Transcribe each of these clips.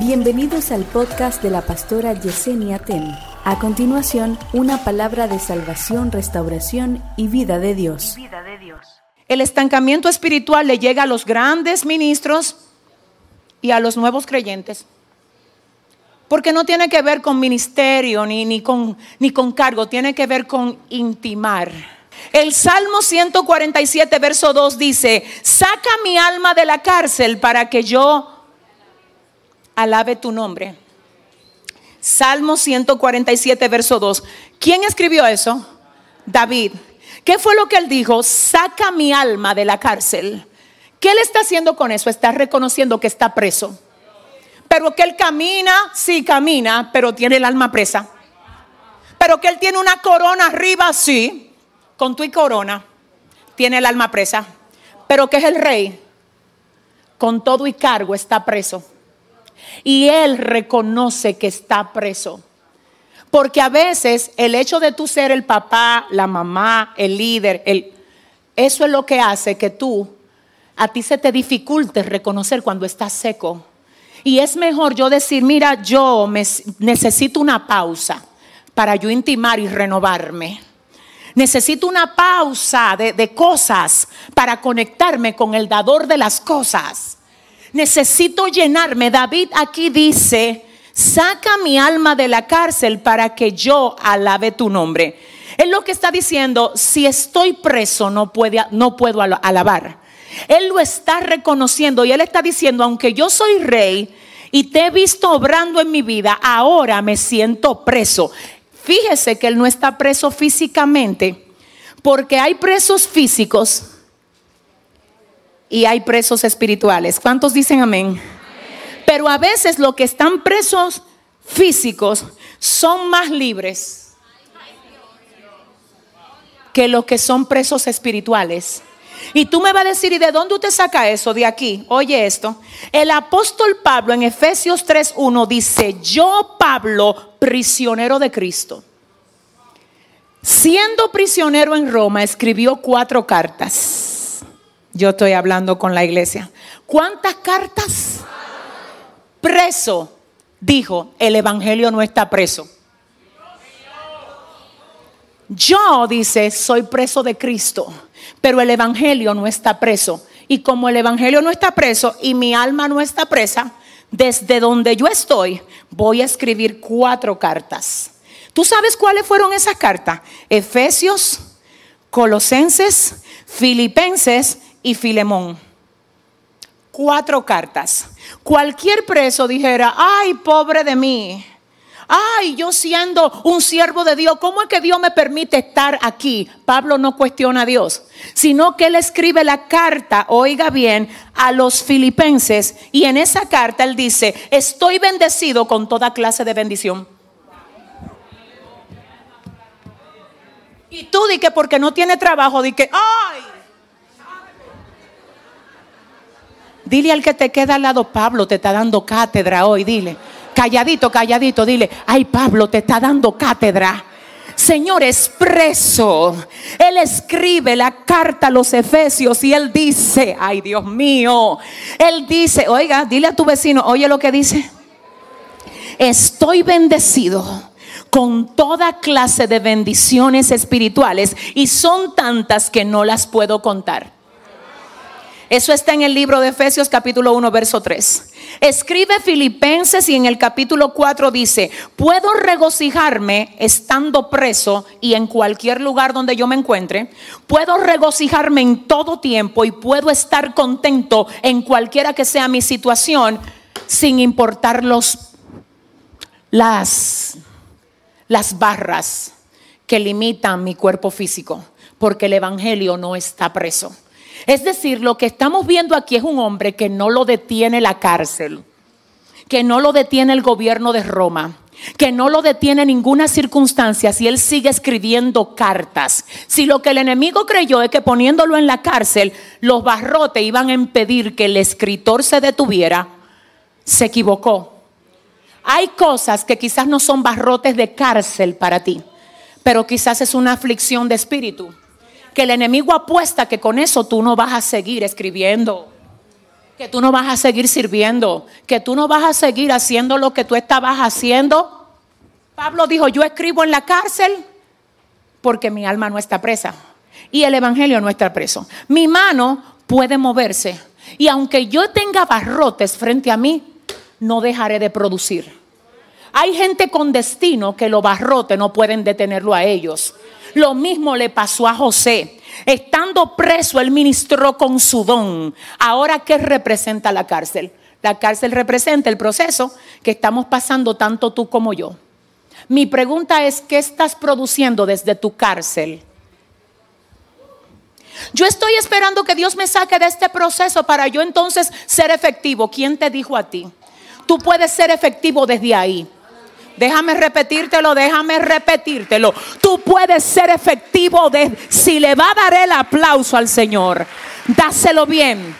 Bienvenidos al podcast de la pastora Yesenia Ten. A continuación, una palabra de salvación, restauración y vida de Dios. El estancamiento espiritual le llega a los grandes ministros y a los nuevos creyentes. Porque no tiene que ver con ministerio ni, ni, con, ni con cargo, tiene que ver con intimar. El Salmo 147, verso 2 dice, saca mi alma de la cárcel para que yo alabe tu nombre. Salmo 147, verso 2. ¿Quién escribió eso? David. ¿Qué fue lo que él dijo? Saca mi alma de la cárcel. ¿Qué él está haciendo con eso? Está reconociendo que está preso. Pero que él camina, sí camina, pero tiene el alma presa. Pero que él tiene una corona arriba, sí, con tu y corona, tiene el alma presa. Pero que es el rey, con todo y cargo está preso. Y él reconoce que está preso. Porque a veces el hecho de tú ser el papá, la mamá, el líder, el, eso es lo que hace que tú, a ti se te dificulte reconocer cuando estás seco. Y es mejor yo decir, mira, yo necesito una pausa para yo intimar y renovarme. Necesito una pausa de, de cosas para conectarme con el dador de las cosas. Necesito llenarme. David aquí dice, saca mi alma de la cárcel para que yo alabe tu nombre. Él lo que está diciendo, si estoy preso no, no puedo alabar. Él lo está reconociendo y él está diciendo, aunque yo soy rey y te he visto obrando en mi vida, ahora me siento preso. Fíjese que él no está preso físicamente, porque hay presos físicos y hay presos espirituales. ¿Cuántos dicen amén? Pero a veces los que están presos físicos son más libres que los que son presos espirituales. Y tú me vas a decir, ¿y de dónde usted saca eso? De aquí. Oye esto. El apóstol Pablo en Efesios 3.1 dice, yo Pablo, prisionero de Cristo. Siendo prisionero en Roma, escribió cuatro cartas yo estoy hablando con la iglesia. ¿Cuántas cartas? Preso. Dijo, el Evangelio no está preso. Yo, dice, soy preso de Cristo, pero el Evangelio no está preso. Y como el Evangelio no está preso y mi alma no está presa, desde donde yo estoy, voy a escribir cuatro cartas. ¿Tú sabes cuáles fueron esas cartas? Efesios, Colosenses, Filipenses y Filemón. Cuatro cartas. Cualquier preso dijera, ay, pobre de mí. Ay, yo siendo un siervo de Dios, ¿cómo es que Dios me permite estar aquí? Pablo no cuestiona a Dios, sino que él escribe la carta, oiga bien, a los filipenses y en esa carta él dice, estoy bendecido con toda clase de bendición. Y tú di que porque no tiene trabajo, di que, ay, Dile al que te queda al lado, Pablo te está dando cátedra hoy, dile. Calladito, calladito, dile, ay Pablo te está dando cátedra. Señor expreso. Él escribe la carta a los Efesios y él dice, ay Dios mío, él dice, oiga, dile a tu vecino, oye lo que dice. Estoy bendecido con toda clase de bendiciones espirituales y son tantas que no las puedo contar. Eso está en el libro de Efesios capítulo 1, verso 3. Escribe Filipenses y en el capítulo 4 dice, puedo regocijarme estando preso y en cualquier lugar donde yo me encuentre. Puedo regocijarme en todo tiempo y puedo estar contento en cualquiera que sea mi situación sin importar los, las, las barras que limitan mi cuerpo físico, porque el Evangelio no está preso. Es decir, lo que estamos viendo aquí es un hombre que no lo detiene la cárcel, que no lo detiene el gobierno de Roma, que no lo detiene ninguna circunstancia si él sigue escribiendo cartas. Si lo que el enemigo creyó es que poniéndolo en la cárcel, los barrotes iban a impedir que el escritor se detuviera, se equivocó. Hay cosas que quizás no son barrotes de cárcel para ti, pero quizás es una aflicción de espíritu que el enemigo apuesta que con eso tú no vas a seguir escribiendo. que tú no vas a seguir sirviendo, que tú no vas a seguir haciendo lo que tú estabas haciendo. Pablo dijo, yo escribo en la cárcel porque mi alma no está presa y el Evangelio no está preso. Mi mano puede moverse y aunque yo tenga barrotes frente a mí, no dejaré de producir. Hay gente con destino que los barrotes no pueden detenerlo a ellos. Lo mismo le pasó a José. Estando preso, él ministró con su don. Ahora, ¿qué representa la cárcel? La cárcel representa el proceso que estamos pasando tanto tú como yo. Mi pregunta es, ¿qué estás produciendo desde tu cárcel? Yo estoy esperando que Dios me saque de este proceso para yo entonces ser efectivo. ¿Quién te dijo a ti? Tú puedes ser efectivo desde ahí. Déjame repetírtelo, déjame repetírtelo. Tú puedes ser efectivo de si le va a dar el aplauso al Señor. Dáselo bien.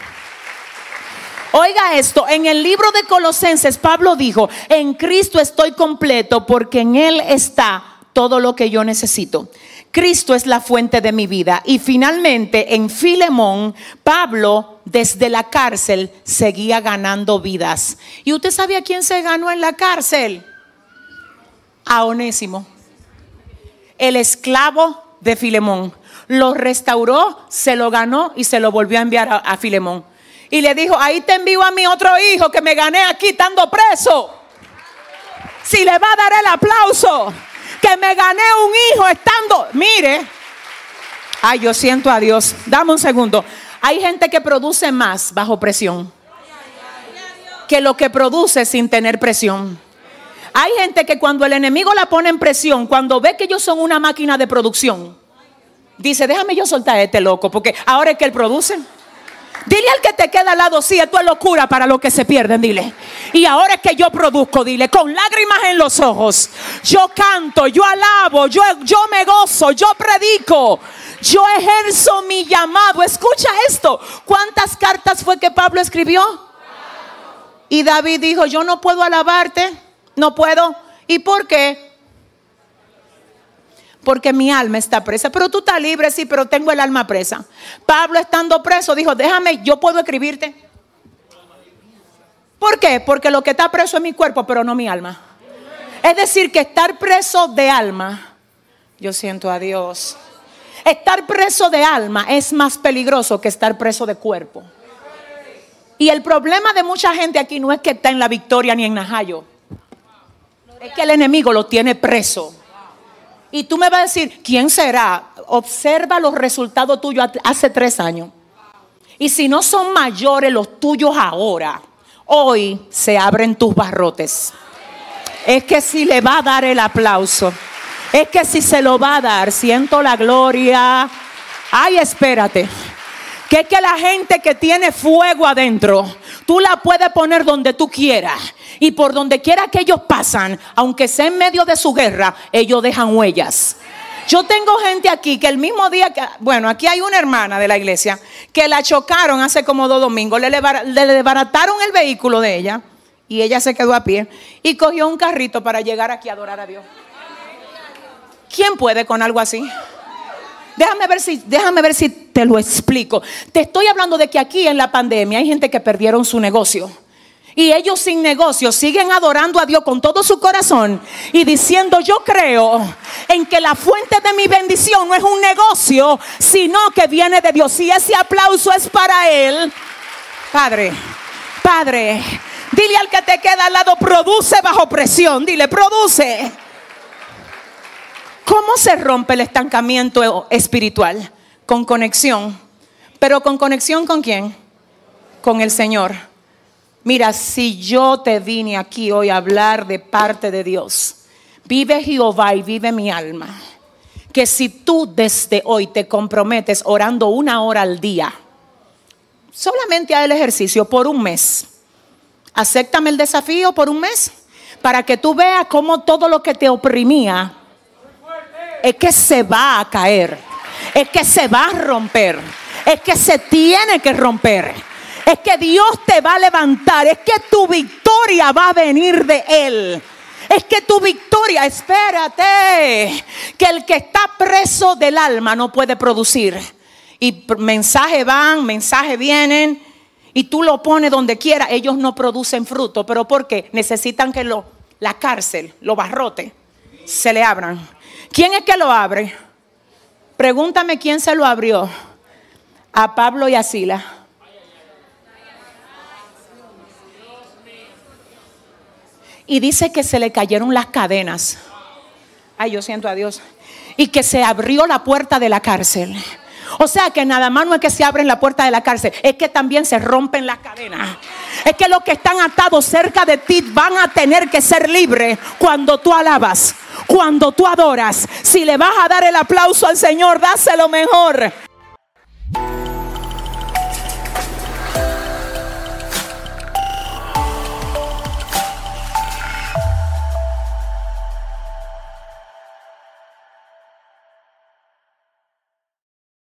Oiga esto, en el libro de Colosenses Pablo dijo, en Cristo estoy completo porque en Él está todo lo que yo necesito. Cristo es la fuente de mi vida. Y finalmente en Filemón, Pablo desde la cárcel seguía ganando vidas. ¿Y usted sabe a quién se ganó en la cárcel? A Onésimo, el esclavo de Filemón. Lo restauró, se lo ganó y se lo volvió a enviar a, a Filemón y le dijo, ahí te envío a mi otro hijo que me gané aquí estando preso. Si le va a dar el aplauso, que me gané un hijo estando, mire, ay, yo siento a Dios, dame un segundo. Hay gente que produce más bajo presión que lo que produce sin tener presión. Hay gente que cuando el enemigo la pone en presión, cuando ve que ellos son una máquina de producción, dice, déjame yo soltar a este loco, porque ahora es que él produce. Dile al que te queda al lado, sí, esto es locura para los que se pierden, dile. Y ahora es que yo produzco, dile, con lágrimas en los ojos. Yo canto, yo alabo, yo, yo me gozo, yo predico. Yo ejerzo mi llamado. Escucha esto. ¿Cuántas cartas fue que Pablo escribió? Y David dijo, yo no puedo alabarte, no puedo. ¿Y por qué? porque mi alma está presa. Pero tú estás libre, sí, pero tengo el alma presa. Pablo estando preso dijo, déjame, yo puedo escribirte. ¿Por qué? Porque lo que está preso es mi cuerpo, pero no mi alma. Es decir, que estar preso de alma, yo siento a Dios. Estar preso de alma es más peligroso que estar preso de cuerpo. Y el problema de mucha gente aquí no es que está en la victoria ni en Najayo. Es que el enemigo lo tiene preso. Y tú me vas a decir, ¿quién será? Observa los resultados tuyos hace tres años. Y si no son mayores los tuyos ahora, hoy se abren tus barrotes. Es que si le va a dar el aplauso, es que si se lo va a dar, siento la gloria. Ay, espérate. Que es que la gente que tiene fuego adentro, tú la puedes poner donde tú quieras y por donde quiera que ellos pasan, aunque sea en medio de su guerra, ellos dejan huellas. Yo tengo gente aquí que el mismo día que, bueno, aquí hay una hermana de la iglesia que la chocaron hace como dos domingos, le, desbarataron el vehículo de ella y ella se quedó a pie y cogió un carrito para llegar aquí a adorar a Dios. ¿Quién puede con algo así? Déjame ver si, déjame ver si te lo explico. Te estoy hablando de que aquí en la pandemia hay gente que perdieron su negocio. Y ellos sin negocio siguen adorando a Dios con todo su corazón y diciendo, yo creo en que la fuente de mi bendición no es un negocio, sino que viene de Dios. Y ese aplauso es para Él. Padre, Padre, dile al que te queda al lado, produce bajo presión. Dile, produce. ¿Cómo se rompe el estancamiento espiritual? Con conexión. Pero con conexión con quién? Con el Señor. Mira, si yo te vine aquí hoy a hablar de parte de Dios, vive Jehová y vive mi alma. Que si tú desde hoy te comprometes orando una hora al día, solamente a el ejercicio por un mes, acéptame el desafío por un mes para que tú veas cómo todo lo que te oprimía es que se va a caer, es que se va a romper, es que se tiene que romper es que Dios te va a levantar, es que tu victoria va a venir de Él. Es que tu victoria, espérate, que el que está preso del alma no puede producir. Y mensajes van, mensajes vienen. y tú lo pones donde quiera, ellos no producen fruto. ¿Pero por qué? Necesitan que lo, la cárcel, los barrotes, se le abran. ¿Quién es que lo abre? Pregúntame quién se lo abrió. A Pablo y a Sila. Y dice que se le cayeron las cadenas. Ay, yo siento a Dios. Y que se abrió la puerta de la cárcel. O sea que nada más no es que se abren la puerta de la cárcel, es que también se rompen las cadenas. Es que los que están atados cerca de ti van a tener que ser libres cuando tú alabas, cuando tú adoras. Si le vas a dar el aplauso al Señor, dáselo mejor.